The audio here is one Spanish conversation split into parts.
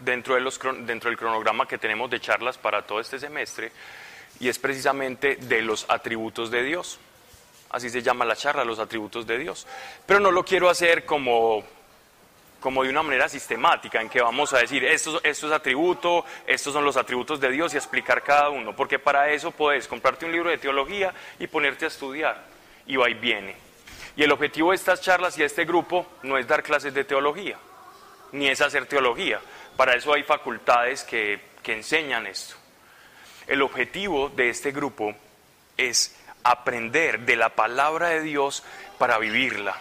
dentro, de los, dentro del cronograma que tenemos de charlas para todo este semestre y es precisamente de los atributos de Dios. Así se llama la charla, los atributos de Dios. Pero no lo quiero hacer como, como de una manera sistemática, en que vamos a decir, esto, esto es atributo, estos son los atributos de Dios y explicar cada uno, porque para eso puedes comprarte un libro de teología y ponerte a estudiar, y va y viene. Y el objetivo de estas charlas y de este grupo no es dar clases de teología, ni es hacer teología. Para eso hay facultades que, que enseñan esto. El objetivo de este grupo es aprender de la palabra de Dios para vivirla.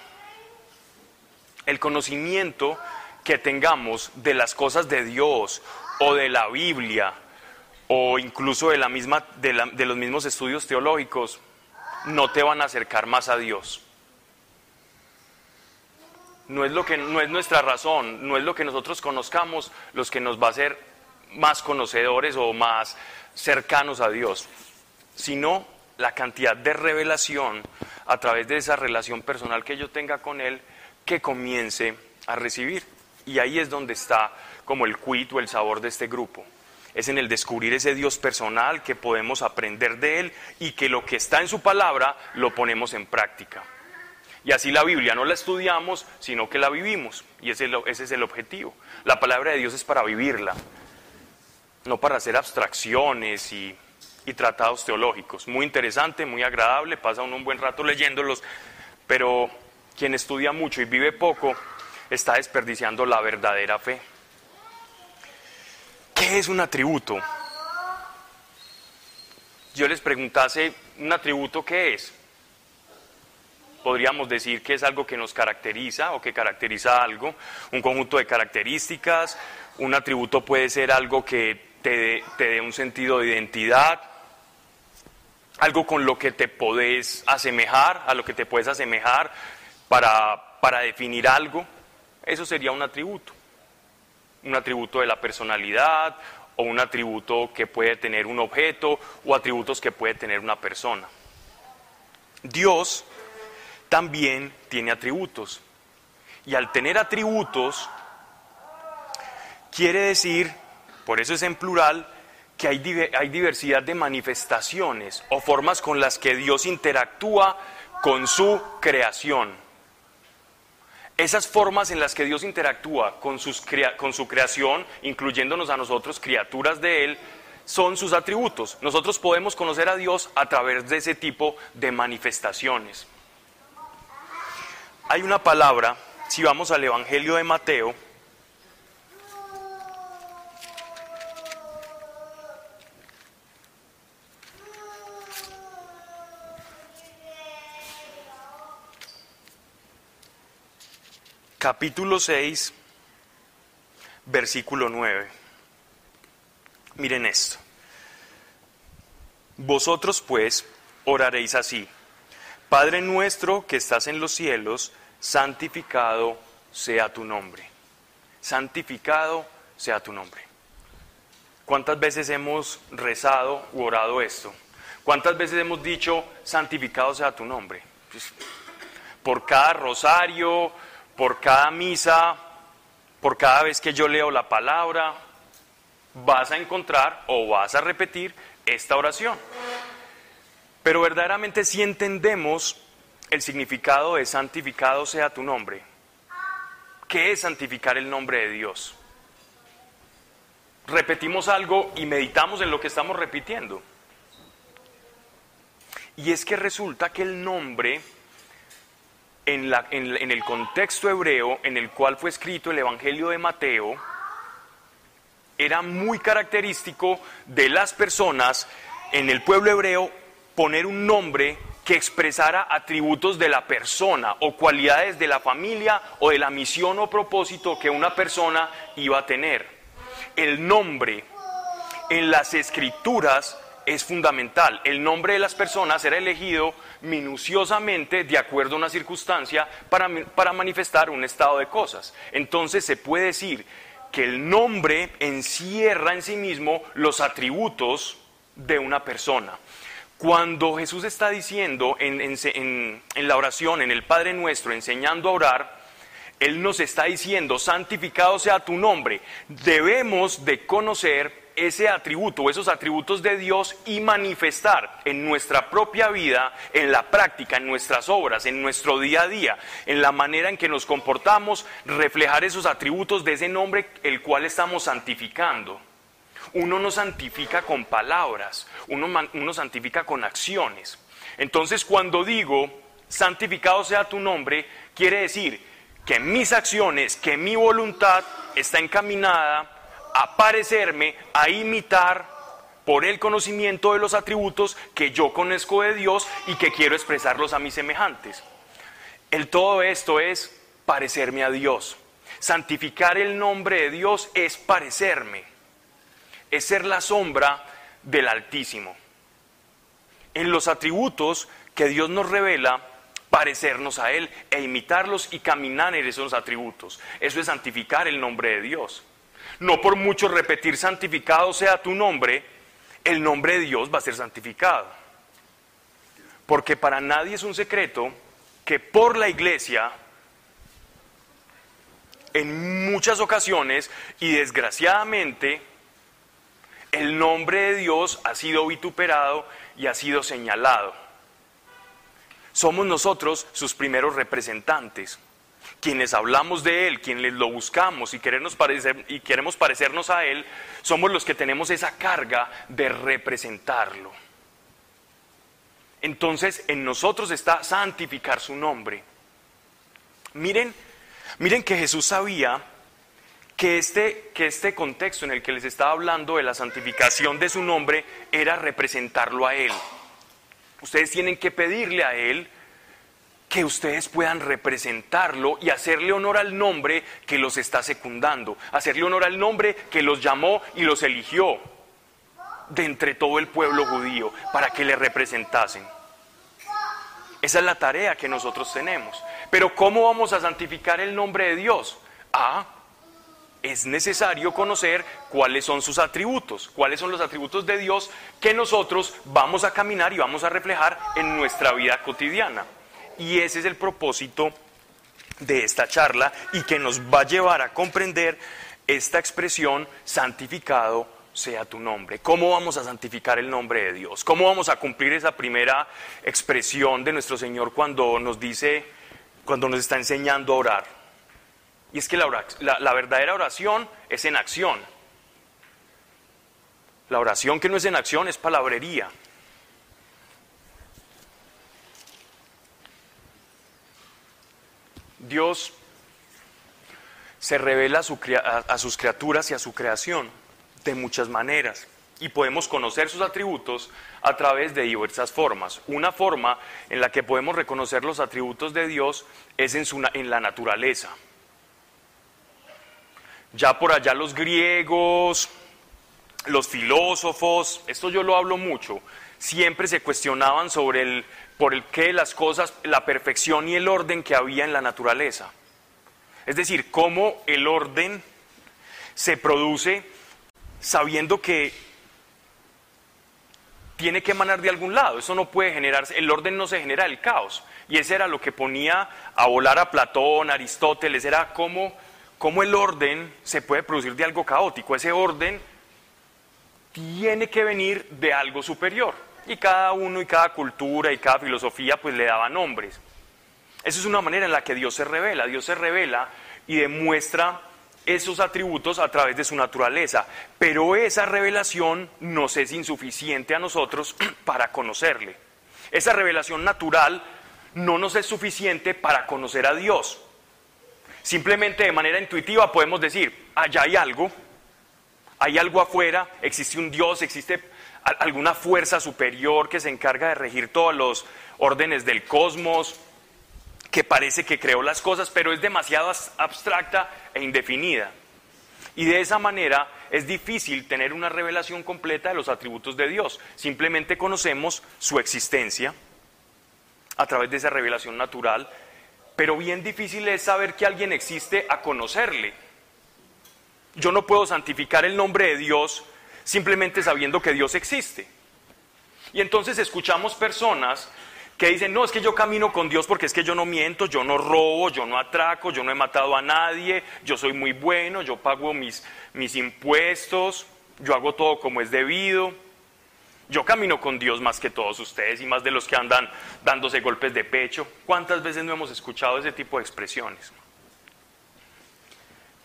El conocimiento que tengamos de las cosas de Dios o de la Biblia o incluso de, la misma, de, de los mismos estudios teológicos no te van a acercar más a Dios. No es, lo que, no es nuestra razón, no es lo que nosotros conozcamos los que nos va a hacer más conocedores o más cercanos a Dios, sino la cantidad de revelación a través de esa relación personal que yo tenga con Él que comience a recibir. Y ahí es donde está como el quid o el sabor de este grupo. Es en el descubrir ese Dios personal que podemos aprender de Él y que lo que está en su palabra lo ponemos en práctica. Y así la Biblia no la estudiamos, sino que la vivimos. Y ese, es el objetivo. La palabra de Dios es para vivirla, no para hacer abstracciones y, tratados teológicos. Muy interesante, muy agradable, pasa uno un buen rato leyéndolos, pero quien estudia mucho y vive poco está desperdiciando la verdadera fe. ¿Qué es un atributo? Yo les preguntase, ¿un atributo qué es? Podríamos decir que es algo que nos caracteriza o que caracteriza algo, un conjunto de características. Un atributo puede ser algo que te, dé un sentido de identidad, algo con lo que te podés asemejar, a lo que te puedes asemejar para, para definir algo. Eso sería un atributo. Un atributo de la personalidad o un atributo que puede tener un objeto o atributos que puede tener una persona. Dios también tiene atributos. Y al tener atributos, quiere decir por eso es en plural que hay, hay diversidad de manifestaciones o formas con las que Dios interactúa con su creación. Esas formas en las que Dios interactúa con, con, su creación, incluyéndonos a nosotros, criaturas de Él, son sus atributos. Nosotros podemos conocer a Dios a través de ese tipo de manifestaciones. Hay una palabra, si vamos al Evangelio de Mateo, capítulo 6, versículo 9. Miren esto. Vosotros pues oraréis así. Padre nuestro que estás en los cielos, santificado sea tu nombre. Santificado sea tu nombre. ¿Cuántas veces hemos rezado u orado esto? ¿Cuántas veces hemos dicho, santificado sea tu nombre? Pues, por cada rosario, por cada misa, por cada vez que yo leo la palabra, vas a encontrar o vas a repetir esta oración. Pero verdaderamente si entendemos el significado de santificado sea tu nombre, ¿qué es santificar el nombre de Dios? Repetimos algo y meditamos en lo que estamos repitiendo. Y es que resulta que el nombre en, el contexto hebreo en el cual fue escrito el Evangelio de Mateo, era muy característico de las personas en el pueblo hebreo poner un nombre que expresara atributos de la persona o cualidades de la familia o de la misión o propósito que una persona iba a tener. El nombre en las escrituras es fundamental. El nombre de las personas era elegido minuciosamente de acuerdo a una circunstancia para, para manifestar un estado de cosas. Entonces se puede decir que el nombre encierra en sí mismo los atributos de una persona. Cuando Jesús está diciendo en, en, la oración, en el Padre Nuestro, enseñando a orar, Él nos está diciendo, santificado sea tu nombre. Debemos de conocer ese atributo, esos atributos de Dios y manifestar en nuestra propia vida, en la práctica, en nuestras obras, en nuestro día a día, en la manera en que nos comportamos, reflejar esos atributos de ese nombre el cual estamos santificando. Uno no santifica con palabras, uno, santifica con acciones. Entonces cuando digo, santificado sea tu nombre, quiere decir que mis acciones, que mi voluntad está encaminada a parecerme, a imitar por el conocimiento de los atributos que yo conozco de Dios y que quiero expresarlos a mis semejantes. El todo esto es parecerme a Dios. Santificar el nombre de Dios es parecerme, es ser la sombra del Altísimo. En los atributos que Dios nos revela, parecernos a Él e imitarlos y caminar en esos atributos. Eso es santificar el nombre de Dios. No por mucho repetir santificado sea tu nombre, el nombre de Dios va a ser santificado. Porque para nadie es un secreto que por la iglesia, en muchas ocasiones y desgraciadamente, el nombre de Dios ha sido vituperado y ha sido señalado. Somos nosotros sus primeros representantes quienes hablamos de Él, quienes lo buscamos y queremos, parecernos a Él, somos los que tenemos esa carga de representarlo. Entonces en nosotros está santificar su nombre. Miren, miren que Jesús sabía que este, que este contexto en el que les estaba hablando de la santificación de su nombre era representarlo a Él. Ustedes tienen que pedirle a Él que ustedes puedan representarlo y hacerle honor al nombre que los está secundando, hacerle honor al nombre que los llamó y los eligió de entre todo el pueblo judío para que le representasen. Esa es la tarea que nosotros tenemos. Pero ¿cómo vamos a santificar el nombre de Dios? Ah, es necesario conocer cuáles son sus atributos, cuáles son los atributos de Dios que nosotros vamos a caminar y vamos a reflejar en nuestra vida cotidiana. Y ese es el propósito de esta charla y que nos va a llevar a comprender esta expresión santificado sea tu nombre. ¿Cómo vamos a santificar el nombre de Dios? ¿Cómo vamos a cumplir esa primera expresión de nuestro Señor cuando nos dice, cuando nos está enseñando a orar? Y es que la, la verdadera oración es en acción. La oración que no es en acción es palabrería. Dios se revela a, sus criaturas y a su creación de muchas maneras y podemos conocer sus atributos a través de diversas formas. Una forma en la que podemos reconocer los atributos de Dios es en, en la naturaleza. Ya por allá los griegos, los filósofos, esto yo lo hablo mucho, siempre se cuestionaban sobre el por el que las cosas, la perfección y el orden que había en la naturaleza. Es decir, cómo el orden se produce sabiendo que tiene que emanar de algún lado. Eso no puede generarse, el orden no se genera el caos. Y ese era lo que ponía a volar a Platón, Aristóteles, era cómo, cómo el orden se puede producir de algo caótico. Ese orden tiene que venir de algo superior y cada uno y cada cultura y cada filosofía pues le daba nombres. Esa es una manera en la que Dios se revela. Dios se revela y demuestra esos atributos a través de su naturaleza, pero esa revelación nos es insuficiente a nosotros para conocerle. Esa revelación natural no nos es suficiente para conocer a Dios. Simplemente de manera intuitiva podemos decir, allá hay algo, hay algo afuera, existe un Dios, existe alguna fuerza superior que se encarga de regir todos los órdenes del cosmos, que parece que creó las cosas, pero es demasiado abstracta e indefinida. Y de esa manera es difícil tener una revelación completa de los atributos de Dios. Simplemente conocemos su existencia a través de esa revelación natural, pero bien difícil es saber que alguien existe a conocerle. Yo no puedo santificar el nombre de Dios simplemente sabiendo que Dios existe. Y entonces escuchamos personas que dicen, no, es que yo camino con Dios porque es que yo no miento, yo no robo, yo no atraco, yo no he matado a nadie, yo soy muy bueno, yo pago mis, mis impuestos, yo hago todo como es debido. Yo camino con Dios más que todos ustedes y más de los que andan dándose golpes de pecho. ¿Cuántas veces no hemos escuchado ese tipo de expresiones?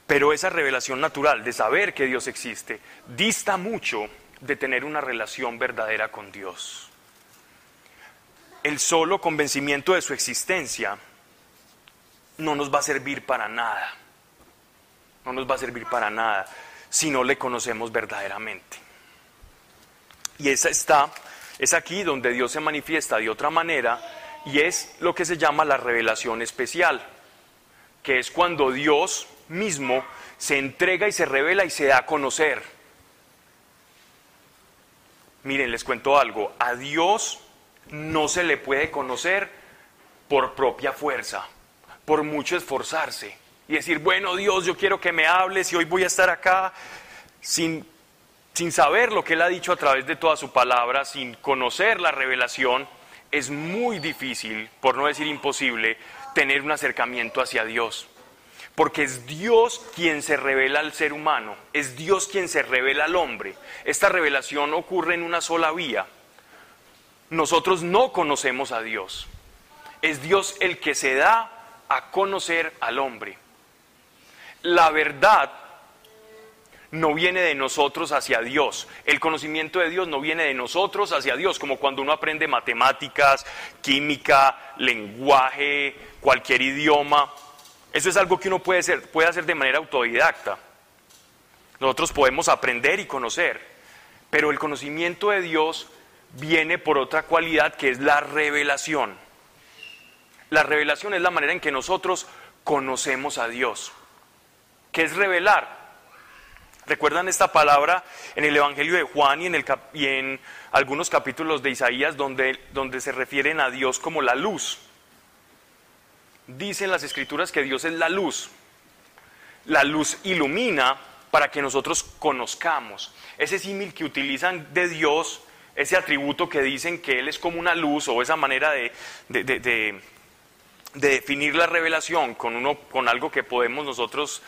Pero esa revelación natural de saber que Dios existe dista mucho de tener una relación verdadera con Dios. El solo convencimiento de su existencia no nos va a servir para nada. No nos va a servir para nada si no le conocemos verdaderamente. Y esa está, es aquí donde Dios se manifiesta de otra manera y es lo que se llama la revelación especial, que es cuando Dios mismo se entrega y se revela y se da a conocer. Miren, les cuento algo, a Dios no se le puede conocer por propia fuerza, por mucho esforzarse y decir, bueno Dios, yo quiero que me hables y hoy voy a estar acá sin sin saber lo que Él ha dicho a través de toda su palabra, sin conocer la revelación, es muy difícil, por no decir imposible, tener un acercamiento hacia Dios. Porque es Dios quien se revela al ser humano, es Dios quien se revela al hombre. Esta revelación ocurre en una sola vía. Nosotros no conocemos a Dios. Es Dios el que se da a conocer al hombre. La verdad no viene de nosotros hacia Dios. El conocimiento de Dios no viene de nosotros hacia Dios, como cuando uno aprende matemáticas, química, lenguaje, cualquier idioma. Eso es algo que uno puede hacer, puede hacer de manera autodidacta. Nosotros podemos aprender y conocer, pero el conocimiento de Dios viene por otra cualidad que es la revelación. La revelación es la manera en que nosotros conocemos a Dios. ¿Qué es revelar? ¿Recuerdan esta palabra en el Evangelio de Juan y en, algunos capítulos de Isaías donde, donde se refieren a Dios como la luz? Dicen las escrituras que Dios es la luz. La luz ilumina para que nosotros conozcamos. Ese símil que utilizan de Dios, ese atributo que dicen que Él es como una luz o esa manera de, de, de, de definir la revelación con, uno, con algo que podemos nosotros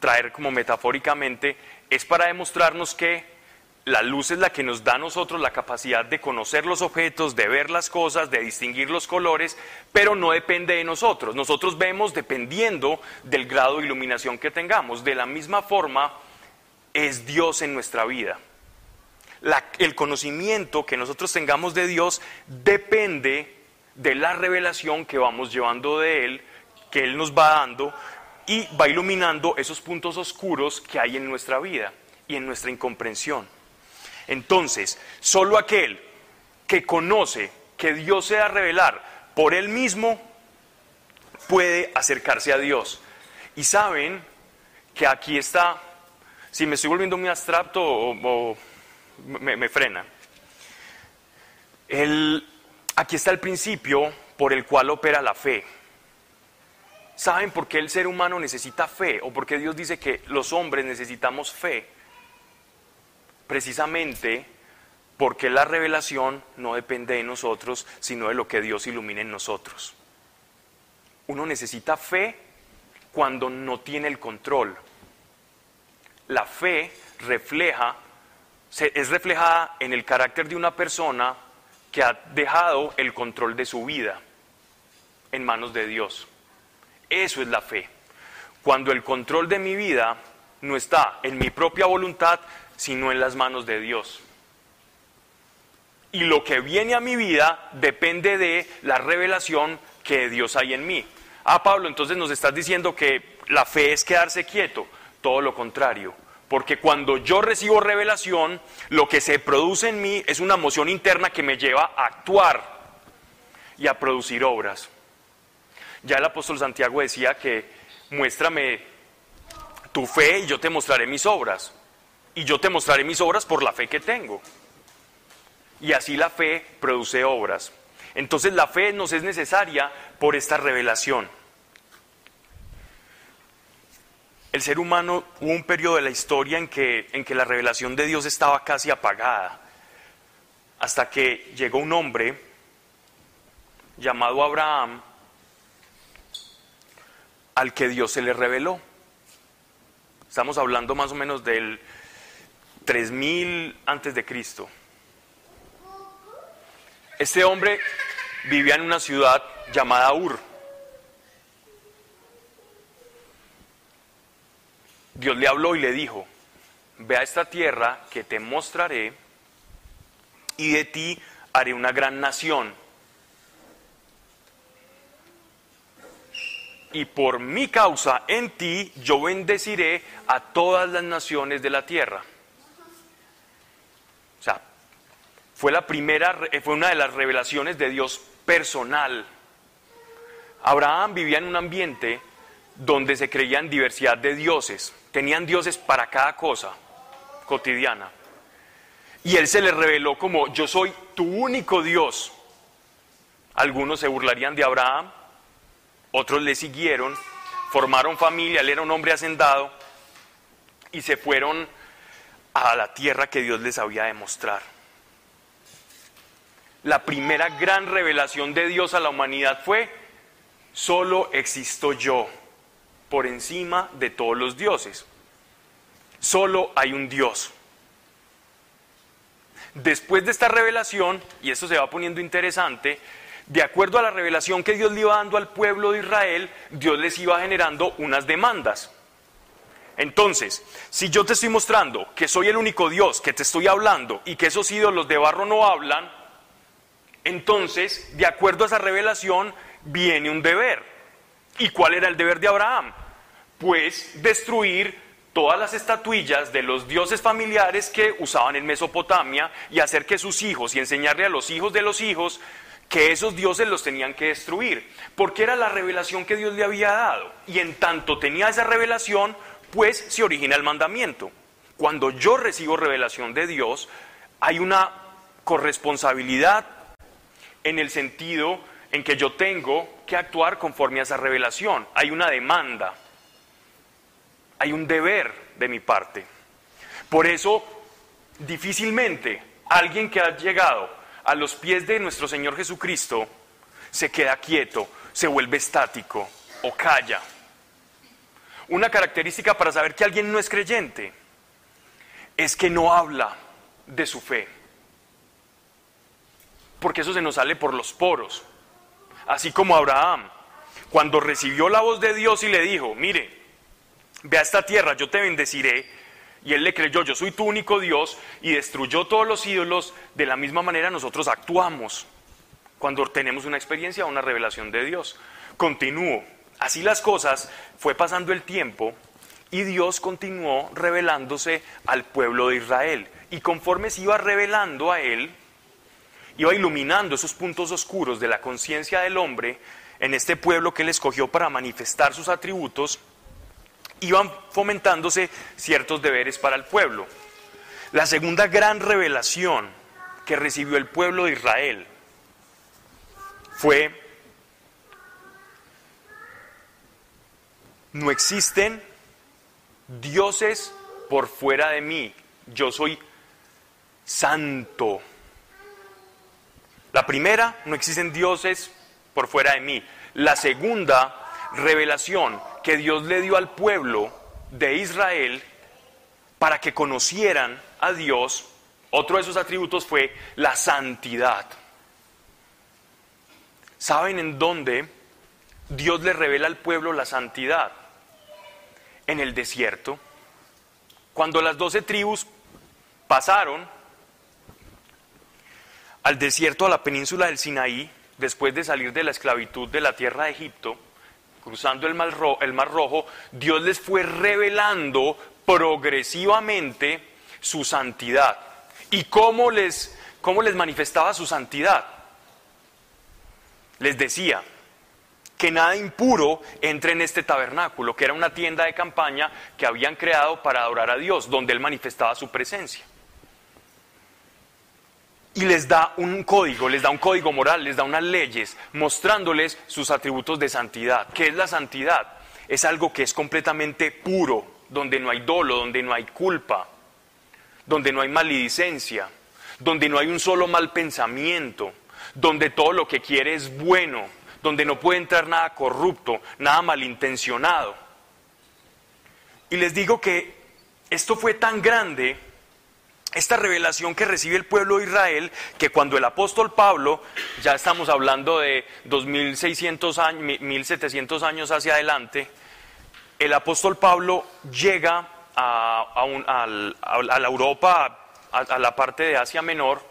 traer como metafóricamente, es para demostrarnos que la luz es la que nos da a nosotros la capacidad de conocer los objetos, de ver las cosas, de distinguir los colores, pero no depende de nosotros. Nosotros vemos dependiendo del grado de iluminación que tengamos. De la misma forma, es Dios en nuestra vida. el conocimiento que nosotros tengamos de Dios depende de la revelación que vamos llevando de Él, que Él nos va dando, y va iluminando esos puntos oscuros que hay en nuestra vida y en nuestra incomprensión. Entonces, solo aquel que conoce que Dios se va a revelar por él mismo puede acercarse a Dios. Y saben que aquí está, si me estoy volviendo muy abstracto o, me, frena, aquí está el principio por el cual opera la fe. ¿Saben por qué el ser humano necesita fe o por qué Dios dice que los hombres necesitamos fe? Precisamente porque la revelación no depende de nosotros, sino de lo que Dios ilumina en nosotros. Uno necesita fe cuando no tiene el control. La fe refleja, es reflejada en el carácter de una persona que ha dejado el control de su vida en manos de Dios. Eso es la fe. Cuando el control de mi vida no está en mi propia voluntad, sino en las manos de Dios. Y lo que viene a mi vida depende de la revelación que Dios hay en mí. Ah, Pablo, entonces nos estás diciendo que la fe es quedarse quieto. Todo lo contrario. Porque cuando yo recibo revelación, lo que se produce en mí es una emoción interna que me lleva a actuar y a producir obras. Ya el apóstol Santiago decía que muéstrame tu fe y yo te mostraré mis obras. Y yo te mostraré mis obras por la fe que tengo. Y así la fe produce obras. Entonces la fe nos es necesaria por esta revelación. El ser humano hubo un periodo de la historia en que, en que la revelación de Dios estaba casi apagada, hasta que llegó un hombre llamado Abraham al que Dios se le reveló. Estamos hablando más o menos del 3000 antes de Cristo. Este hombre vivía en una ciudad llamada Ur. Dios le habló y le dijo, ve a esta tierra que te mostraré y de ti haré una gran nación. Y por mi causa en ti yo bendeciré a todas las naciones de la tierra. O sea, fue la primera, fue una de las revelaciones de Dios personal. Abraham vivía en un ambiente donde se creían diversidad de dioses, tenían dioses para cada cosa cotidiana. Y él se le reveló como yo soy tu único Dios. Algunos se burlarían de Abraham, otros le siguieron, formaron familia, él era un hombre hacendado y se fueron a la tierra que Dios les había de mostrar. La primera gran revelación de Dios a la humanidad fue, solo existo yo por encima de todos los dioses. Solo hay un Dios. Después de esta revelación, y esto se va poniendo interesante, de acuerdo a la revelación que Dios le iba dando al pueblo de Israel, Dios les iba generando unas demandas. Entonces, si yo te estoy mostrando que soy el único Dios que te estoy hablando y que esos ídolos de barro no hablan, entonces, de acuerdo a esa revelación, viene un deber. ¿Y cuál era el deber de Abraham? Pues destruir todas las estatuillas de los dioses familiares que usaban en Mesopotamia y hacer que sus hijos y enseñarle a los hijos de los hijos que esos dioses los tenían que destruir, porque era la revelación que Dios le había dado. Y en tanto tenía esa revelación, pues se origina el mandamiento. Cuando yo recibo revelación de Dios, hay una corresponsabilidad en el sentido en que yo tengo que actuar conforme a esa revelación. Hay una demanda hay un deber de mi parte. Por eso, difícilmente alguien que ha llegado a los pies de nuestro Señor Jesucristo se queda quieto, se vuelve estático o calla. Una característica para saber que alguien no es creyente es que no habla de su fe. Porque eso se nos sale por los poros. Así como Abraham, cuando recibió la voz de Dios y le dijo, mire, ve a esta tierra, yo te bendeciré. Y él le creyó, yo soy tu único Dios, y destruyó todos los ídolos. De la misma manera nosotros actuamos cuando tenemos una experiencia o una revelación de Dios. Continúo. Así las cosas, fue pasando el tiempo y Dios continuó revelándose al pueblo de Israel. Y conforme se iba revelando a él, iba iluminando esos puntos oscuros de la conciencia del hombre en este pueblo que él escogió para manifestar sus atributos iban fomentándose ciertos deberes para el pueblo. La segunda gran revelación que recibió el pueblo de Israel fue, no existen dioses por fuera de mí, yo soy santo. La primera, no existen dioses por fuera de mí. La segunda revelación, que Dios le dio al pueblo de Israel para que conocieran a Dios, otro de esos atributos fue la santidad. ¿Saben en dónde Dios le revela al pueblo la santidad? En el desierto. Cuando las doce tribus pasaron al desierto, a la península del Sinaí, después de salir de la esclavitud de la tierra de Egipto, cruzando el mar, Rojo, Dios les fue revelando progresivamente su santidad. ¿Y cómo les, cómo les manifestaba su santidad? Les decía que nada impuro entre en este tabernáculo, que era una tienda de campaña que habían creado para adorar a Dios, donde Él manifestaba su presencia y les da un código, les da un código moral, les da unas leyes, mostrándoles sus atributos de santidad. ¿Qué es la santidad? Es algo que es completamente puro, donde no hay dolo, donde no hay culpa, donde no hay maledicencia, donde no hay un solo mal pensamiento, donde todo lo que quiere es bueno, donde no puede entrar nada corrupto, nada malintencionado. Y les digo que esto fue tan grande, esta revelación que recibe el pueblo de Israel, que cuando el apóstol Pablo, ya estamos hablando de 2600 años, 1700 años hacia adelante, el apóstol Pablo llega a, la Europa, a, la parte de Asia Menor,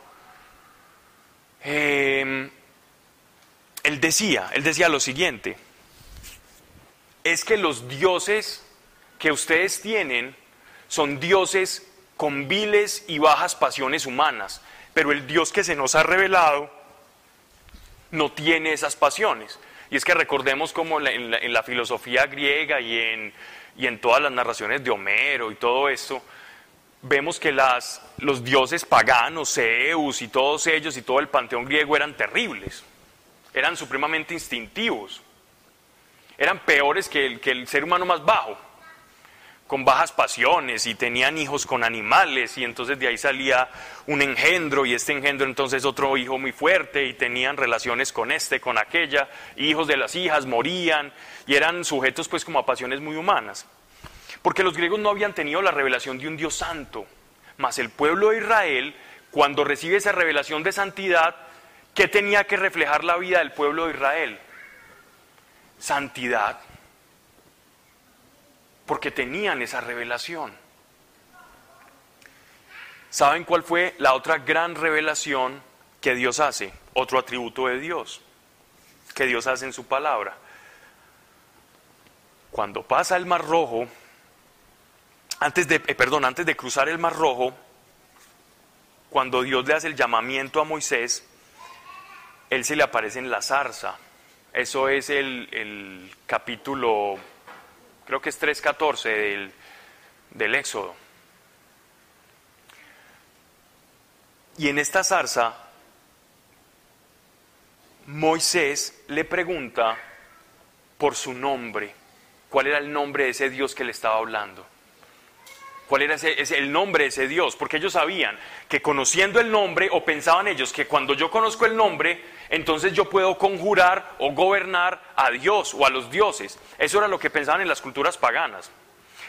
em, él decía, él decía lo siguiente, es que los dioses que ustedes tienen son dioses con viles y bajas pasiones humanas, pero el Dios que se nos ha revelado no tiene esas pasiones. Y es que recordemos como en la, filosofía griega y en, y en, todas las narraciones de Homero y todo esto, vemos que las, los dioses paganos, Zeus y todos ellos y todo el panteón griego eran terribles, eran supremamente instintivos, eran peores que el, que el ser humano más bajo con bajas pasiones y tenían hijos con animales y entonces de ahí salía un engendro y este engendro entonces otro hijo muy fuerte y tenían relaciones con este, con aquella, hijos de las hijas morían y eran sujetos pues como a pasiones muy humanas. Porque los griegos no habían tenido la revelación de un Dios santo, mas el pueblo de Israel cuando recibe esa revelación de santidad, ¿qué tenía que reflejar la vida del pueblo de Israel? Santidad porque tenían esa revelación. ¿Saben cuál fue la otra gran revelación que Dios hace? Otro atributo de Dios, que Dios hace en su palabra. Cuando pasa el Mar Rojo, antes de, eh, perdón, antes de cruzar el Mar Rojo, cuando Dios le hace el llamamiento a Moisés, él se le aparece en la zarza. Eso es el, el capítulo creo que es 3.14 del, del Éxodo. Y en esta zarza, Moisés le pregunta por su nombre, cuál era el nombre de ese Dios que le estaba hablando. ¿Cuál era ese, el nombre de ese Dios? Porque ellos sabían que conociendo el nombre, o pensaban ellos que cuando yo conozco el nombre, entonces yo puedo conjurar o gobernar a Dios o a los dioses. Eso era lo que pensaban en las culturas paganas,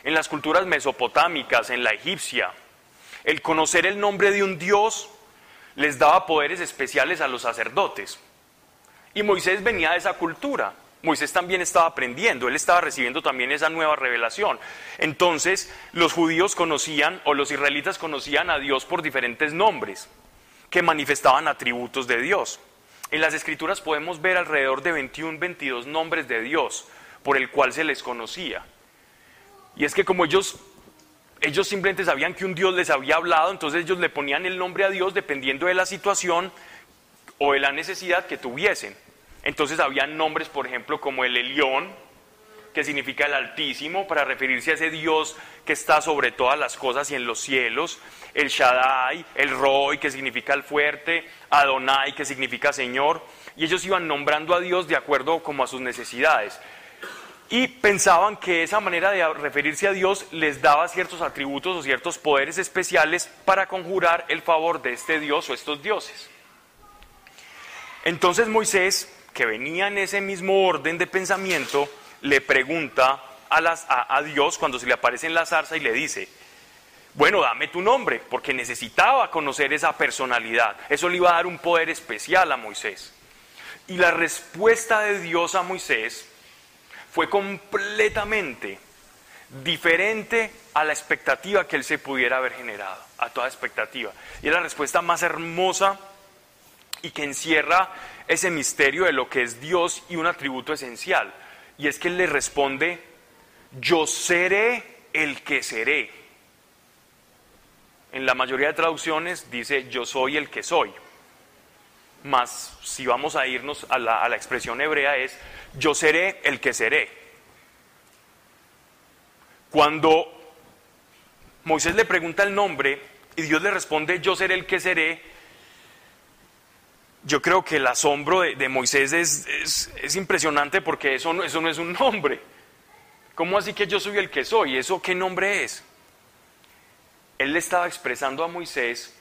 en las culturas mesopotámicas, en la egipcia. El conocer el nombre de un Dios les daba poderes especiales a los sacerdotes. Y Moisés venía de esa cultura. Moisés también estaba aprendiendo, él estaba recibiendo también esa nueva revelación. Entonces, los judíos conocían, o los israelitas conocían a Dios por diferentes nombres, que manifestaban atributos de Dios. En las escrituras podemos ver alrededor de 21, 22 nombres de Dios por el cual se les conocía. Y es que como ellos, ellos simplemente sabían que un Dios les había hablado, entonces ellos le ponían el nombre a Dios dependiendo de la situación o de la necesidad que tuviesen. Entonces había nombres, por ejemplo, como el Elión, que significa el Altísimo, para referirse a ese Dios que está sobre todas las cosas y en los cielos, el Shaddai, el Roy, que significa el fuerte, Adonai, que significa Señor, y ellos iban nombrando a Dios de acuerdo como a sus necesidades. Y pensaban que esa manera de referirse a Dios les daba ciertos atributos o ciertos poderes especiales para conjurar el favor de este Dios o estos dioses. Entonces Moisés, que venía en ese mismo orden de pensamiento, le pregunta a, Dios cuando se le aparece en la zarza y le dice, bueno, dame tu nombre, porque necesitaba conocer esa personalidad. Eso le iba a dar un poder especial a Moisés. Y la respuesta de Dios a Moisés fue completamente diferente a la expectativa que él se pudiera haber generado, a toda expectativa. Y es la respuesta más hermosa y que encierra ese misterio de lo que es Dios y un atributo esencial. Y es que él le responde, yo seré el que seré. En la mayoría de traducciones dice, yo soy el que soy. Mas si vamos a irnos a la, a la expresión hebrea es, yo seré el que seré. Cuando Moisés le pregunta el nombre y Dios le responde, yo seré el que seré, yo creo que el asombro de, Moisés es, impresionante porque eso no, es un nombre. ¿Cómo así que yo soy el que soy? ¿Eso qué nombre es? Él le estaba expresando a Moisés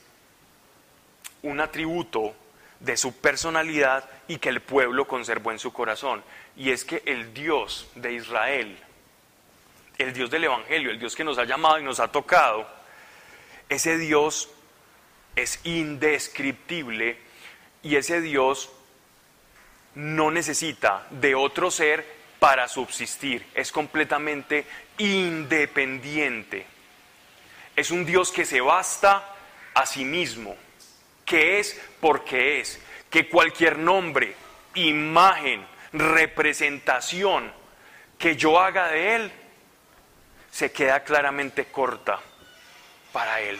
un atributo de su personalidad y que el pueblo conservó en su corazón. Y es que el Dios de Israel, el Dios del Evangelio, el Dios que nos ha llamado y nos ha tocado, ese Dios es indescriptible y ese Dios no necesita de otro ser para subsistir, es completamente independiente. Es un Dios que se basta a sí mismo, que es porque es, que cualquier nombre, imagen, representación que yo haga de Él, se queda claramente corta para Él.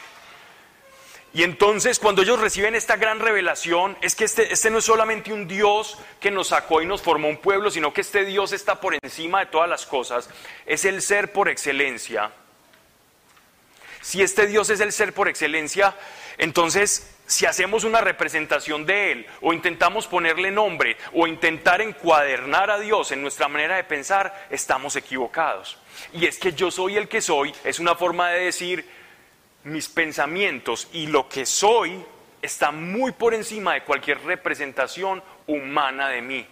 Y entonces cuando ellos reciben esta gran revelación, es que este, este, no es solamente un Dios que nos sacó y nos formó un pueblo, sino que este Dios está por encima de todas las cosas, es el ser por excelencia. Si este Dios es el ser por excelencia, entonces si hacemos una representación de Él o intentamos ponerle nombre o intentar encuadernar a Dios en nuestra manera de pensar, estamos equivocados. Y es que yo soy el que soy, es una forma de decir, mis pensamientos y lo que soy está muy por encima de cualquier representación humana de mí.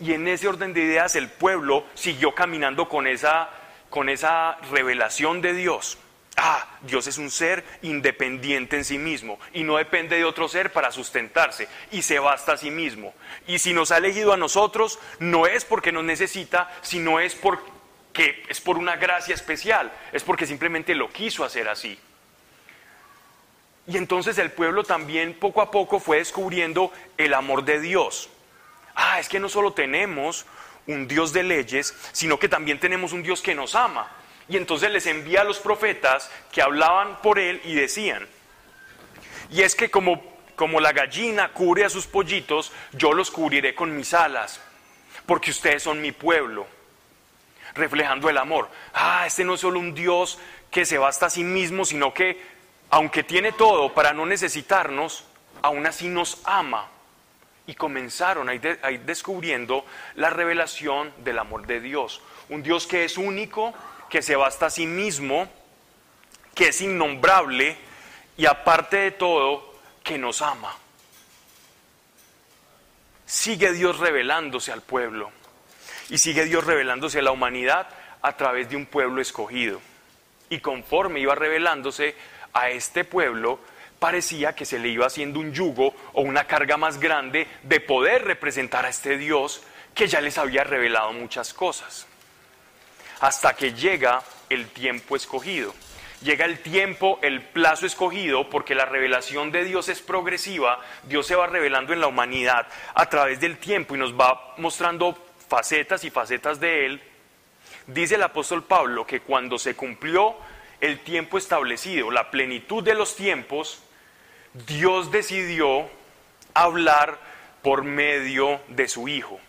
Y en ese orden de ideas el pueblo siguió caminando con esa, con esa revelación de Dios. Ah, Dios es un ser independiente en sí mismo y no depende de otro ser para sustentarse y se basta a sí mismo. Y si nos ha elegido a nosotros, no es porque nos necesita, sino es porque que es por una gracia especial, es porque simplemente lo quiso hacer así. Y entonces el pueblo también poco a poco fue descubriendo el amor de Dios. Ah, es que no solo tenemos un Dios de leyes, sino que también tenemos un Dios que nos ama. Y entonces les envía a los profetas que hablaban por él y decían, y es que como, como la gallina cubre a sus pollitos, yo los cubriré con mis alas, porque ustedes son mi pueblo reflejando el amor. Ah, este no es solo un Dios que se basta a sí mismo, sino que, aunque tiene todo para no necesitarnos, aún así nos ama. Y comenzaron a ir, descubriendo la revelación del amor de Dios. Un Dios que es único, que se basta a sí mismo, que es innombrable y aparte de todo, que nos ama. Sigue Dios revelándose al pueblo. Y sigue Dios revelándose a la humanidad a través de un pueblo escogido. Y conforme iba revelándose a este pueblo, parecía que se le iba haciendo un yugo o una carga más grande de poder representar a este Dios que ya les había revelado muchas cosas. Hasta que llega el tiempo escogido. Llega el tiempo, el plazo escogido, porque la revelación de Dios es progresiva. Dios se va revelando en la humanidad a través del tiempo y nos va mostrando facetas y facetas de él, dice el apóstol Pablo que cuando se cumplió el tiempo establecido, la plenitud de los tiempos, Dios decidió hablar por medio de su Hijo.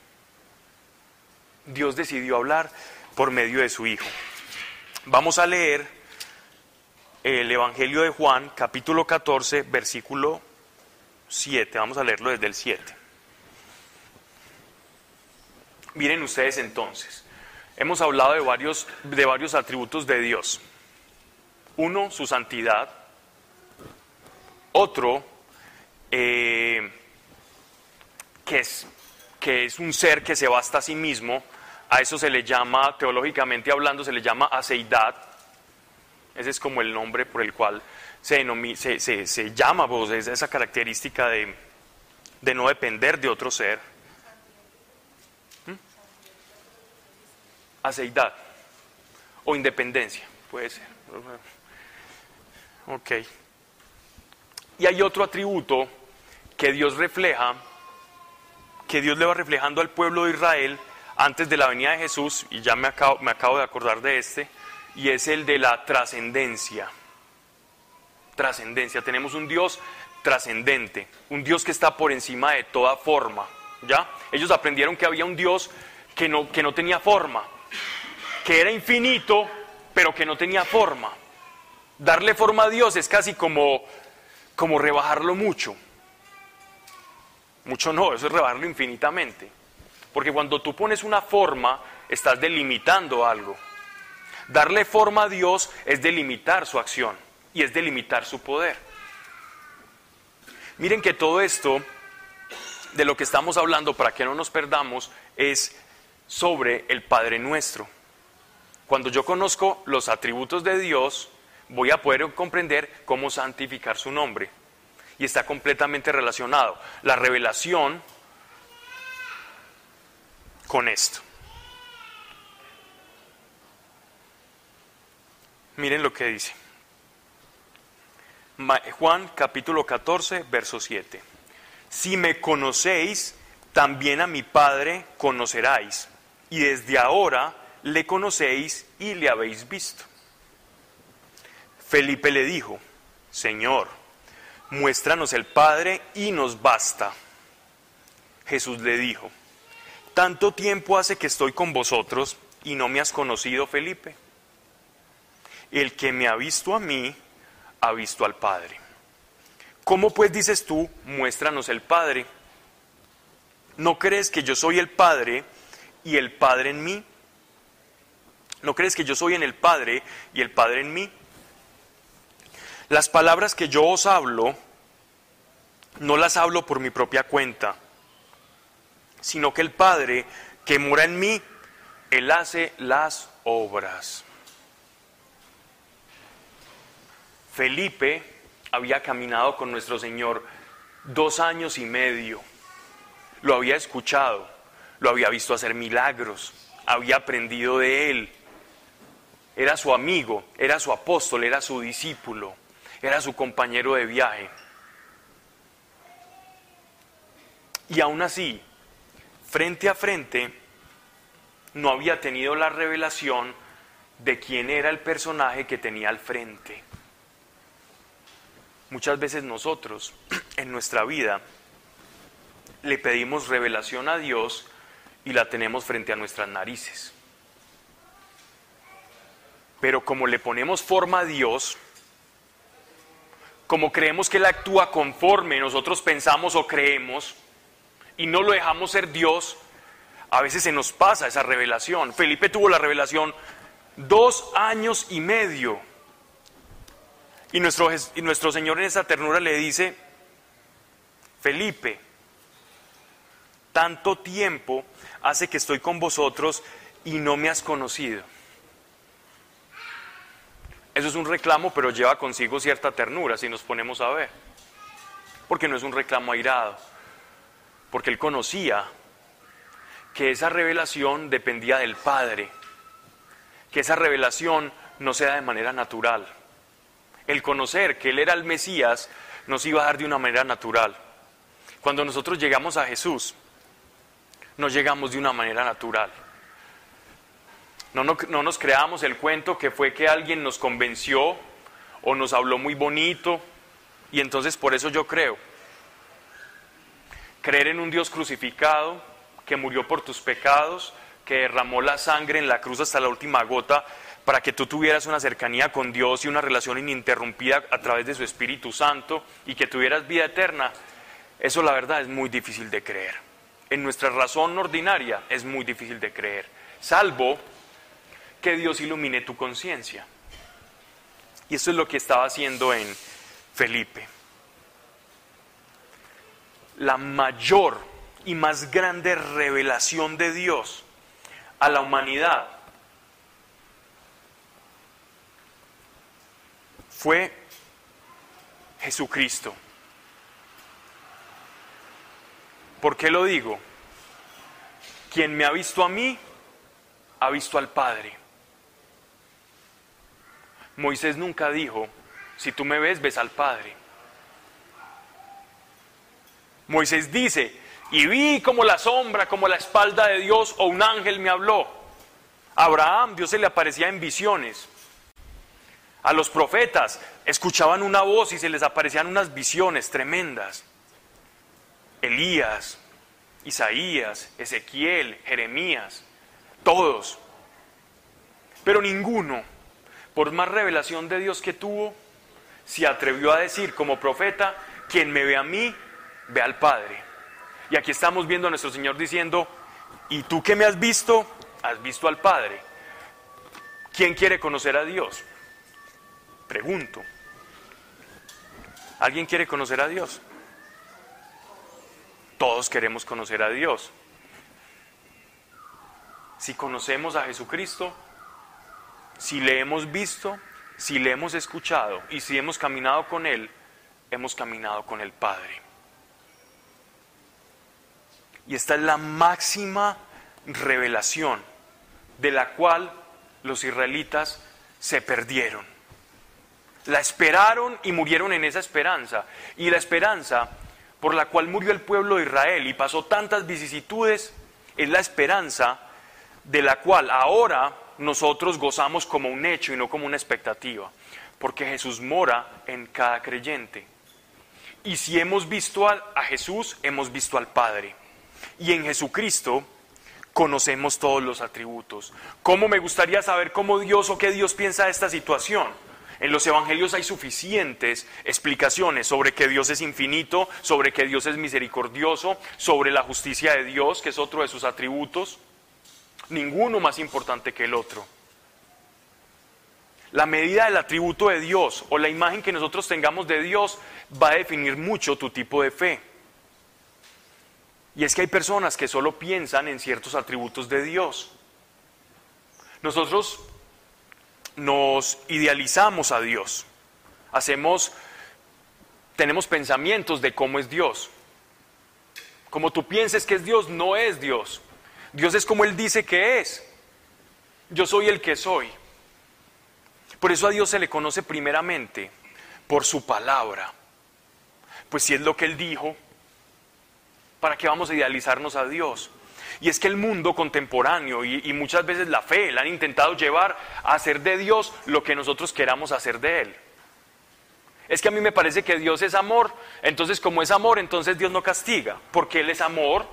Dios decidió hablar por medio de su Hijo. Vamos a leer el Evangelio de Juan, capítulo 14, versículo 7. Vamos a leerlo desde el 7. Miren ustedes entonces, hemos hablado de varios, de varios atributos de Dios. Uno, su santidad. Otro, eh, que, es, que es un ser que se basta a sí mismo. A eso se le llama, teológicamente hablando, se le llama aceidad. Ese es como el nombre por el cual se, se, se, llama, pues, esa característica de, de no depender de otro ser. Aceidad o independencia, puede ser. Ok. Y hay otro atributo que Dios refleja, que Dios le va reflejando al pueblo de Israel antes de la venida de Jesús, y ya me acabo, me acabo de acordar de este, y es el de la trascendencia. Trascendencia. Tenemos un Dios trascendente, un Dios que está por encima de toda forma. ¿Ya? Ellos aprendieron que había un Dios que no, que no tenía forma, que era infinito, pero que no tenía forma. Darle forma a Dios es casi como, como rebajarlo mucho. Mucho no, eso es rebajarlo infinitamente. Porque cuando tú pones una forma, estás delimitando algo. Darle forma a Dios es delimitar su acción y es delimitar su poder. Miren que todo esto de lo que estamos hablando, para que no nos perdamos, es sobre el Padre nuestro. Cuando yo conozco los atributos de Dios, voy a poder comprender cómo santificar su nombre. Y está completamente relacionado la revelación con esto. Miren lo que dice. Juan capítulo 14, verso 7. Si me conocéis, también a mi Padre conoceráis, y desde ahora le conocéis y le habéis visto. Felipe le dijo, Señor, muéstranos el Padre y nos basta. Jesús le dijo, tanto tiempo hace que estoy con vosotros y no me has conocido, Felipe. El que me ha visto a mí, ha visto al Padre. ¿Cómo pues dices tú, muéstranos el Padre? ¿No crees que yo soy el Padre y el Padre en mí? ¿No crees que yo soy en el Padre y el Padre en mí? Las palabras que yo os hablo, no las hablo por mi propia cuenta, sino que el Padre que mora en mí, Él hace las obras. Felipe había caminado con nuestro Señor dos años y medio. Lo había escuchado, lo había visto hacer milagros, había aprendido de Él. Era su amigo, era su apóstol, era su discípulo, era su compañero de viaje. Y aún así, frente a frente, no había tenido la revelación de quién era el personaje que tenía al frente. Muchas veces nosotros en nuestra vida le pedimos revelación a Dios y la tenemos frente a nuestras narices. Pero como le ponemos forma a Dios, como creemos que Él actúa conforme nosotros pensamos o creemos, y no lo dejamos ser Dios, a veces se nos pasa esa revelación. Felipe tuvo la revelación dos años y medio y nuestro, y nuestro Señor en esa ternura le dice, Felipe, tanto tiempo hace que estoy con vosotros y no me has conocido. Eso es un reclamo, pero lleva consigo cierta ternura si nos ponemos a ver. Porque no es un reclamo airado. Porque él conocía que esa revelación dependía del Padre. Que esa revelación no se da de manera natural el conocer que Él era el Mesías nos iba a dar de una manera natural. Cuando nosotros llegamos a Jesús, no llegamos de una manera natural. No, no, nos creamos el cuento que fue que alguien nos convenció o nos habló muy bonito y entonces por eso yo creo. Creer en un Dios crucificado que murió por tus pecados, que derramó la sangre en la cruz hasta la última gota para que tú tuvieras una cercanía con Dios y una relación ininterrumpida a través de su Espíritu Santo y que tuvieras vida eterna, eso la verdad es muy difícil de creer. En nuestra razón ordinaria es muy difícil de creer, salvo que Dios ilumine tu conciencia. Y eso es lo que estaba haciendo en Felipe. La mayor y más grande revelación de Dios a la humanidad fue Jesucristo. ¿Por qué lo digo? Quien me ha visto a mí, ha visto al Padre. Moisés nunca dijo, si tú me ves, ves al Padre. Moisés dice, y vi como la sombra, como la espalda de Dios o un ángel me habló. Abraham Dios se le aparecía en visiones. A los profetas escuchaban una voz y se les aparecían unas visiones tremendas. Elías, Isaías, Ezequiel, Jeremías, todos. Pero ninguno, por más revelación de Dios que tuvo, se atrevió a decir como profeta, quien me ve a mí, ve al Padre. Y aquí estamos viendo a nuestro Señor diciendo, ¿y tú que me has visto? Has visto al Padre. ¿Quién quiere conocer a Dios? Pregunto. ¿Alguien quiere conocer a Dios? Todos queremos conocer a Dios. Si conocemos a Jesucristo, si le hemos visto, si le hemos escuchado y si hemos caminado con Él, hemos caminado con el Padre. Y esta es la máxima revelación de la cual los israelitas se perdieron. La esperaron y murieron en esa esperanza. Y la esperanza por la cual murió el pueblo de Israel y pasó tantas vicisitudes es la esperanza de la cual ahora nosotros gozamos como un hecho y no como una expectativa. Porque Jesús mora en cada creyente. Y si hemos visto a, Jesús, hemos visto al Padre. Y en Jesucristo conocemos todos los atributos. ¿Cómo me gustaría saber cómo Dios o qué Dios piensa de esta situación? En los evangelios hay suficientes explicaciones sobre que Dios es infinito, sobre que Dios es misericordioso, sobre la justicia de Dios, que es otro de sus atributos. Ninguno más importante que el otro. La medida del atributo de Dios o la imagen que nosotros tengamos de Dios va a definir mucho tu tipo de fe. Y es que hay personas que solo piensan en ciertos atributos de Dios. Nosotros nos idealizamos a Dios. Hacemos, tenemos pensamientos de cómo es Dios. Como tú pienses que es Dios, no es Dios. Dios es como Él dice que es. Yo soy el que soy. Por eso a Dios se le conoce primeramente por su palabra. Pues si es lo que Él dijo, ¿Para qué vamos a idealizarnos a Dios? Y es que el mundo contemporáneo y, muchas veces la fe la han intentado llevar a hacer de Dios lo que nosotros queramos hacer de Él. Es que a mí me parece que Dios es amor, entonces como es amor, entonces Dios no castiga, porque Él es amor.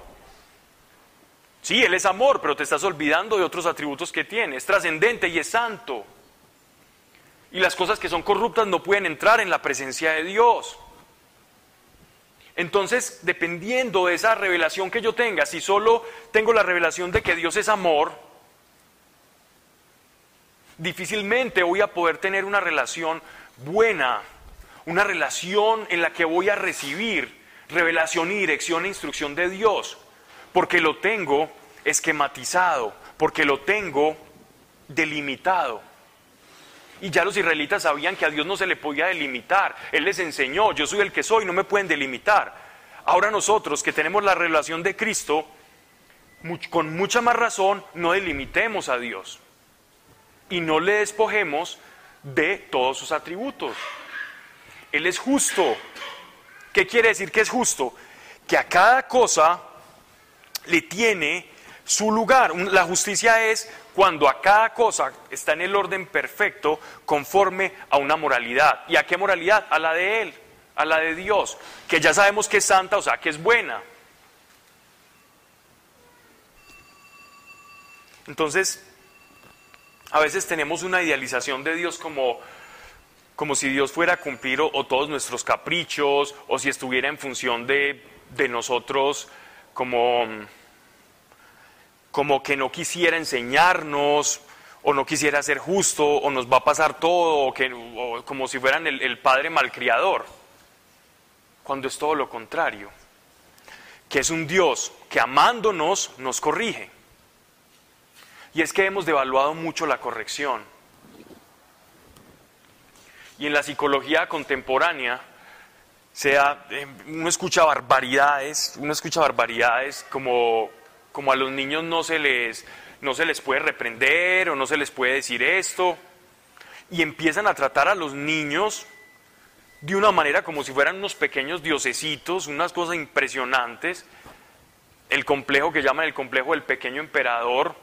Sí, Él es amor, pero te estás olvidando de otros atributos que tiene. Es trascendente y es santo. Y las cosas que son corruptas no pueden entrar en la presencia de Dios. Entonces, dependiendo de esa revelación que yo tenga, si solo tengo la revelación de que Dios es amor, difícilmente voy a poder tener una relación buena, una relación en la que voy a recibir revelación y dirección e instrucción de Dios, porque lo tengo esquematizado, porque lo tengo delimitado. Y ya los israelitas sabían que a Dios no se le podía delimitar. Él les enseñó, yo soy el que soy, no me pueden delimitar. Ahora nosotros que tenemos la relación de Cristo, con mucha más razón, no delimitemos a Dios. Y no le despojemos de todos sus atributos. Él es justo. ¿Qué quiere decir que es justo? Que a cada cosa le tiene su lugar. La justicia es cuando a cada cosa está en el orden perfecto conforme a una moralidad. ¿Y a qué moralidad? A la de Él, a la de Dios, que ya sabemos que es santa, o sea, que es buena. Entonces, a veces tenemos una idealización de Dios como, como si Dios fuera a cumplir o, todos nuestros caprichos, o si estuviera en función de, de nosotros como como que no quisiera enseñarnos o no quisiera ser justo o nos va a pasar todo o, que, como si fueran el, el padre malcriador, cuando es todo lo contrario, que es un Dios que amándonos nos corrige. Y es que hemos devaluado mucho la corrección. Y en la psicología contemporánea, sea, eh, uno escucha barbaridades, uno escucha barbaridades como como a los niños no se les, no se les puede reprender o no se les puede decir esto, y empiezan a tratar a los niños de una manera como si fueran unos pequeños diosecitos, unas cosas impresionantes, el complejo que llaman el complejo del pequeño emperador,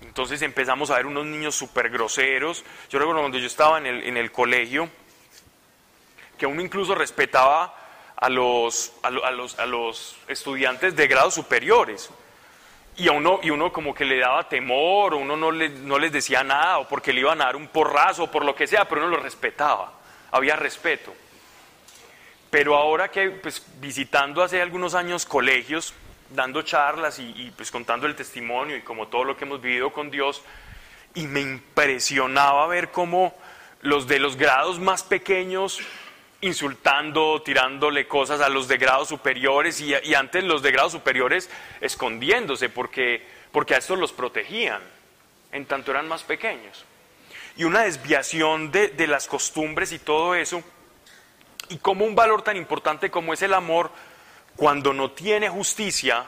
entonces empezamos a ver unos niños súper groseros, yo recuerdo cuando yo estaba en el, en el colegio, que uno incluso respetaba a los, a, los, a los estudiantes de grados superiores. Y, a uno, y uno como que le daba temor, o uno no, le, no les decía nada, o porque le iban a dar un porrazo, o por lo que sea, pero uno lo respetaba, había respeto. Pero ahora que pues, visitando hace algunos años colegios, dando charlas y, y, pues contando el testimonio y como todo lo que hemos vivido con Dios, y me impresionaba ver cómo los de los grados más pequeños insultando, tirándole cosas a los de grados superiores y, antes los de grados superiores escondiéndose porque, porque a estos los protegían, en tanto eran más pequeños. Y una desviación de, de las costumbres y todo eso, y como un valor tan importante como es el amor, cuando no tiene justicia,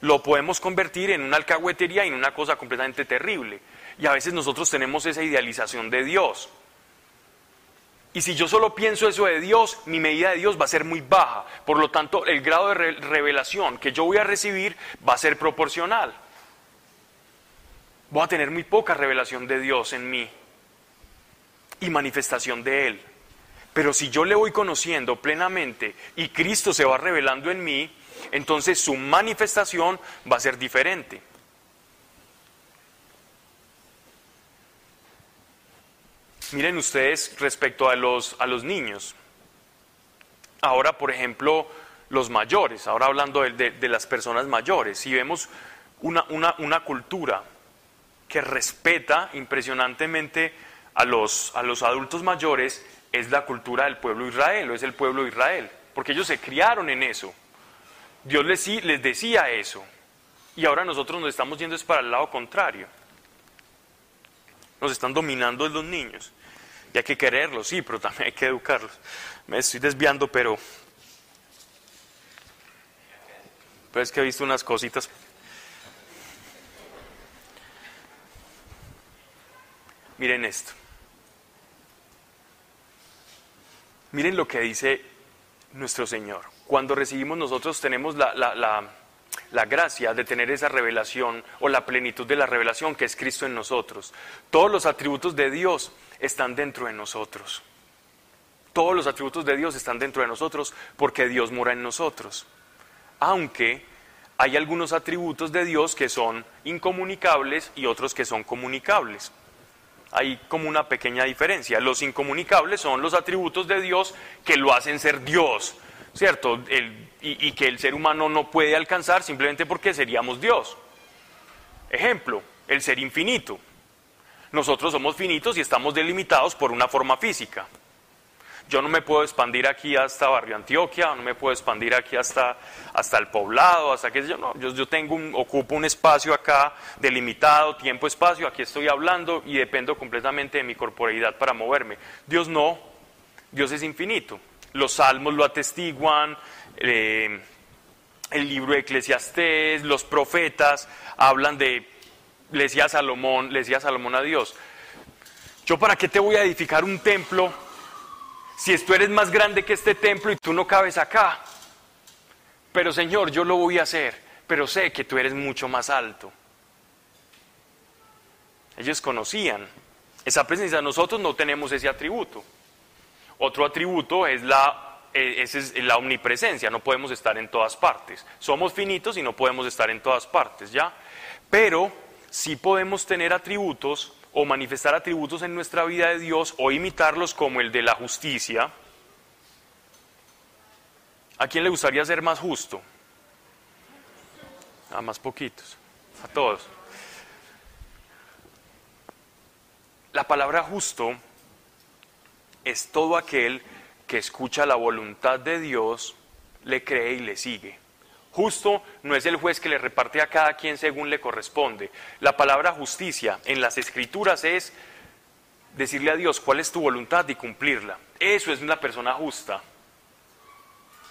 lo podemos convertir en una alcahuetería y en una cosa completamente terrible. Y a veces nosotros tenemos esa idealización de Dios. Y si yo solo pienso eso de Dios, mi medida de Dios va a ser muy baja. Por lo tanto, el grado de revelación que yo voy a recibir va a ser proporcional. Voy a tener muy poca revelación de Dios en mí y manifestación de Él. Pero si yo le voy conociendo plenamente y Cristo se va revelando en mí, entonces su manifestación va a ser diferente. Miren ustedes respecto a los, a los niños. Ahora, por ejemplo, los mayores, ahora hablando de, las personas mayores, si vemos una, una, cultura que respeta impresionantemente a los, a los adultos mayores, es la cultura del pueblo Israel, o es el pueblo de Israel, porque ellos se criaron en eso. Dios les, les decía eso, y ahora nosotros nos estamos yendo es para el lado contrario. Nos están dominando los niños. Y hay que quererlos, sí, pero también hay que educarlos. Me estoy desviando, pero... Pero es que he visto unas cositas. Miren esto. Miren lo que dice nuestro Señor. Cuando recibimos nosotros tenemos la, la, gracia de tener esa revelación o la plenitud de la revelación que es Cristo en nosotros. Todos los atributos de Dios están dentro de nosotros. Todos los atributos de Dios están dentro de nosotros porque Dios mora en nosotros. Aunque hay algunos atributos de Dios que son incomunicables y otros que son comunicables. Hay como una pequeña diferencia. Los incomunicables son los atributos de Dios que lo hacen ser Dios, ¿cierto? Y, que el ser humano no puede alcanzar simplemente porque seríamos Dios. Ejemplo, el ser infinito. Nosotros somos finitos y estamos delimitados por una forma física. Yo no me puedo expandir aquí hasta Barrio Antioquia, no me puedo expandir aquí hasta, hasta el poblado, hasta que yo no, yo, yo tengo un, ocupo un espacio acá delimitado, tiempo, espacio, aquí estoy hablando y dependo completamente de mi corporeidad para moverme. Dios no, Dios es infinito. Los salmos lo atestiguan, eh, el libro de Eclesiastés, los profetas hablan de decía Salomón, decía Salomón a Dios, yo para qué te voy a edificar un templo si tú eres más grande que este templo y tú no cabes acá. Pero Señor, yo lo voy a hacer, pero sé que tú eres mucho más alto. Ellos conocían esa presencia, nosotros no tenemos ese atributo. Otro atributo es la, eh, es la omnipresencia, no podemos estar en todas partes. Somos finitos y no podemos estar en todas partes, ¿ya? Pero si podemos tener atributos o manifestar atributos en nuestra vida de Dios o imitarlos como el de la justicia. ¿A quién le gustaría ser más justo? A más poquitos, a todos. La palabra justo es todo aquel que escucha la voluntad de Dios, le cree y le sigue. Justo no es el juez que le reparte a cada quien según le corresponde. La palabra justicia en las escrituras es decirle a Dios cuál es tu voluntad y cumplirla. Eso es una persona justa.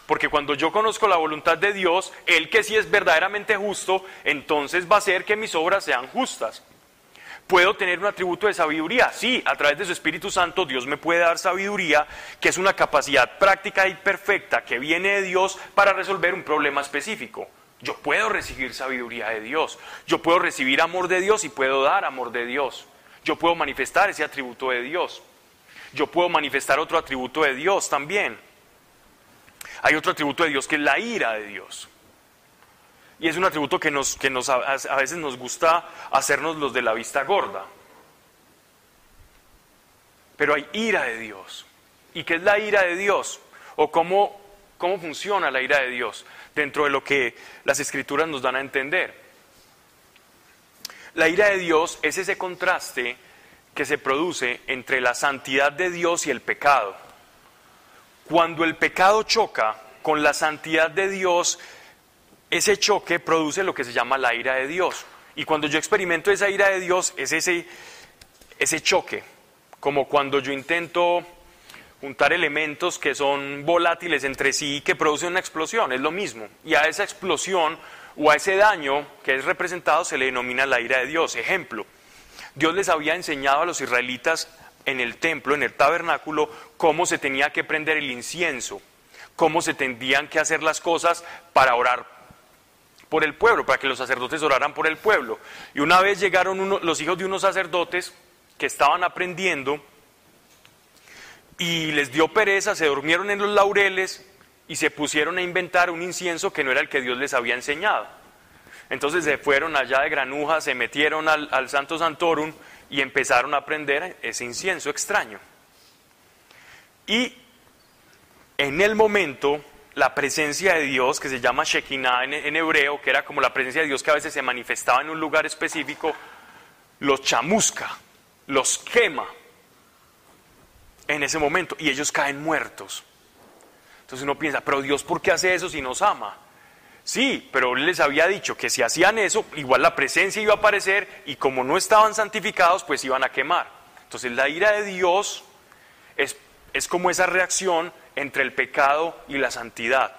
Porque cuando yo conozco la voluntad de Dios, Él que sí es verdaderamente justo, entonces va a hacer que mis obras sean justas. ¿Puedo tener un atributo de sabiduría? Sí, a través de su Espíritu Santo Dios me puede dar sabiduría, que es una capacidad práctica y perfecta que viene de Dios para resolver un problema específico. Yo puedo recibir sabiduría de Dios, yo puedo recibir amor de Dios y puedo dar amor de Dios. Yo puedo manifestar ese atributo de Dios. Yo puedo manifestar otro atributo de Dios también. Hay otro atributo de Dios que es la ira de Dios. Y es un atributo que, nos, que nos, a veces nos gusta hacernos los de la vista gorda. Pero hay ira de Dios. ¿Y qué es la ira de Dios? ¿O cómo, cómo funciona la ira de Dios dentro de lo que las escrituras nos dan a entender? La ira de Dios es ese contraste que se produce entre la santidad de Dios y el pecado. Cuando el pecado choca con la santidad de Dios, ese choque produce lo que se llama la ira de Dios. Y cuando yo experimento esa ira de Dios, es ese, ese choque, como cuando yo intento juntar elementos que son volátiles entre sí y que producen una explosión, es lo mismo. Y a esa explosión o a ese daño que es representado se le denomina la ira de Dios. Ejemplo, Dios les había enseñado a los israelitas en el templo, en el tabernáculo, cómo se tenía que prender el incienso, cómo se tendrían que hacer las cosas para orar por el pueblo, para que los sacerdotes oraran por el pueblo. Y una vez llegaron los hijos de unos sacerdotes que estaban aprendiendo y les dio pereza, se durmieron en los laureles y se pusieron a inventar un incienso que no era el que Dios les había enseñado. Entonces se fueron allá de granuja, se metieron al, al Santo Santorum y empezaron a aprender ese incienso extraño. Y en el momento, la presencia de Dios, que se llama Shekinah en, hebreo, que era como la presencia de Dios que a veces se manifestaba en un lugar específico, los chamusca, los quema en ese momento y ellos caen muertos. Entonces uno piensa, pero Dios, ¿por qué hace eso si nos ama? Sí, pero Él les había dicho que si hacían eso, igual la presencia iba a aparecer y como no estaban santificados, pues iban a quemar. Entonces la ira de Dios es, es como esa reacción entre el pecado y la santidad.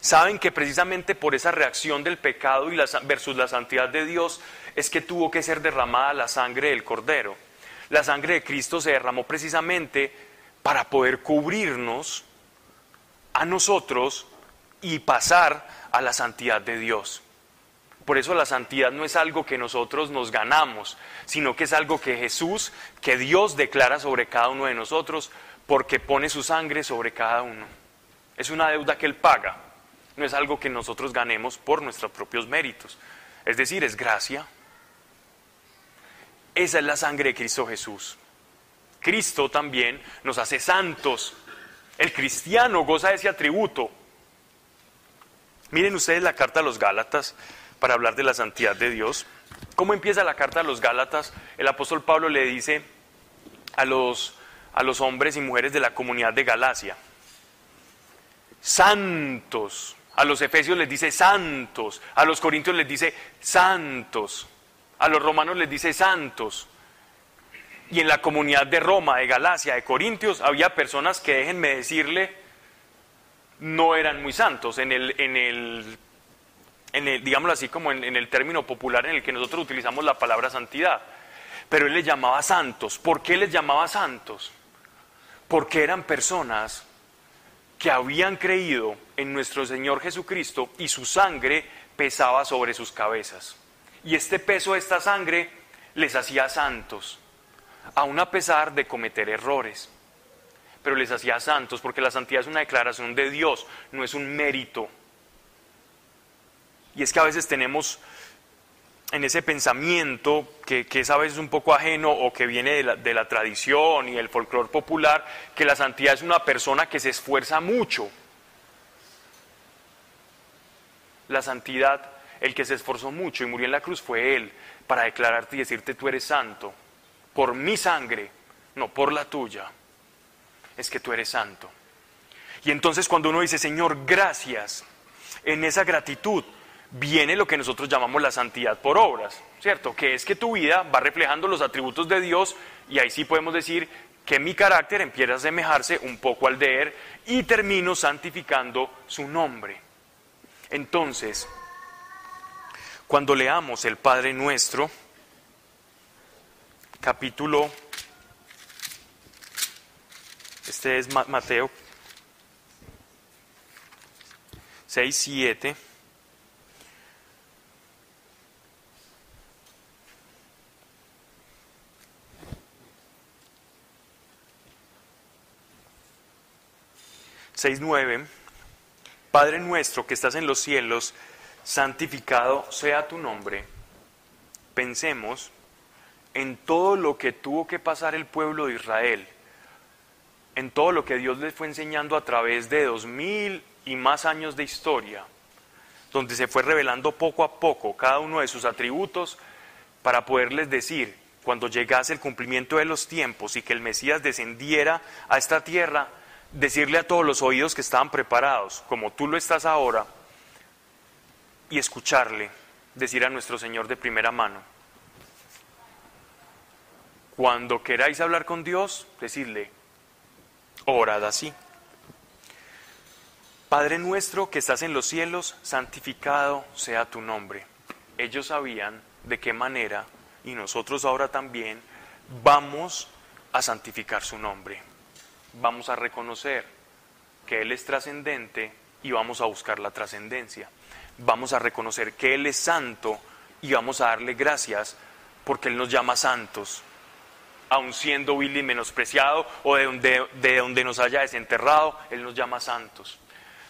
Saben que precisamente por esa reacción del pecado y la, versus la santidad de Dios es que tuvo que ser derramada la sangre del Cordero. La sangre de Cristo se derramó precisamente para poder cubrirnos a nosotros y pasar a la santidad de Dios. Por eso la santidad no es algo que nosotros nos ganamos, sino que es algo que Jesús, que Dios declara sobre cada uno de nosotros, porque pone su sangre sobre cada uno. Es una deuda que Él paga, no es algo que nosotros ganemos por nuestros propios méritos. Es decir, es gracia. Esa es la sangre de Cristo Jesús. Cristo también nos hace santos. El cristiano goza de ese atributo. Miren ustedes la carta a los Gálatas para hablar de la santidad de Dios. ¿Cómo empieza la carta a los Gálatas? El apóstol Pablo le dice a los, a los hombres y mujeres de la comunidad de Galacia, santos. A los efesios les dice santos, a los corintios les dice santos, a los romanos les dice santos y en la comunidad de Roma, de Galacia, de Corintios, había personas que, déjenme decirle, no eran muy santos. En el, en el, en el digámoslo así, como en, en el término popular en el que nosotros utilizamos la palabra santidad. Pero él les llamaba santos. ¿Por qué les llamaba santos? Porque eran personas que habían creído en nuestro Señor Jesucristo y su sangre pesaba sobre sus cabezas. Y este peso de esta sangre les hacía santos aun a pesar de cometer errores. Pero les hacía santos, porque la santidad es una declaración de Dios, no es un mérito. Y es que a veces tenemos en ese pensamiento que, es a veces un poco ajeno o que viene de la, de la tradición y del folclore popular, que la santidad es una persona que se esfuerza mucho. La santidad, el que se esforzó mucho y murió en la cruz fue Él, para declararte y decirte tú eres santo por mi sangre, no por la tuya, es que tú eres santo. Y entonces cuando uno dice, Señor, gracias, en esa gratitud viene lo que nosotros llamamos la santidad por obras, ¿cierto? Que es que tu vida va reflejando los atributos de Dios y ahí sí podemos decir que mi carácter empieza a asemejarse un poco al de Él y termino santificando su nombre. Entonces, cuando leamos el Padre nuestro, capítulo, este es Mateo 6, 7. Seis nueve, Padre nuestro que estás en los cielos, santificado sea tu nombre. Pensemos en todo lo que tuvo que pasar el pueblo de Israel, en todo lo que Dios les fue enseñando a través de dos mil y más años de historia, donde se fue revelando poco a poco cada uno de sus atributos para poderles decir, cuando llegase el cumplimiento de los tiempos y que el Mesías descendiera a esta tierra, decirle a todos los oídos que estaban preparados, como tú lo estás ahora, y escucharle, decir a nuestro Señor de primera mano, cuando queráis hablar con Dios, decirle, orad así. Padre nuestro que estás en los cielos, santificado sea tu nombre. Ellos sabían de qué manera, y nosotros ahora también, vamos a santificar su nombre. Vamos a reconocer que Él es trascendente y vamos a buscar la trascendencia. Vamos a reconocer que Él es santo y vamos a darle gracias porque Él nos llama santos aun siendo vil y menospreciado o de donde, de donde nos haya desenterrado, Él nos llama santos.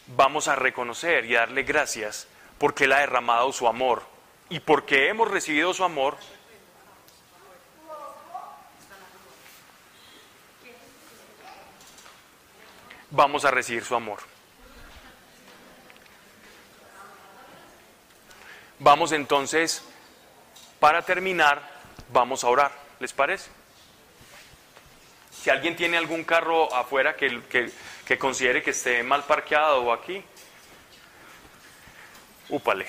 Vamos a reconocer y darle gracias porque Él ha derramado su amor y porque hemos recibido su amor. Vamos a recibir su amor. Vamos entonces, para terminar, vamos a orar. ¿Les parece? Si alguien tiene algún carro afuera que, que, considere que esté mal parqueado o aquí, úpale.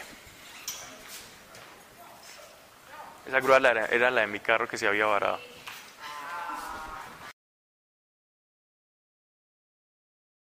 Esa grúa era, era la de mi carro que se había varado.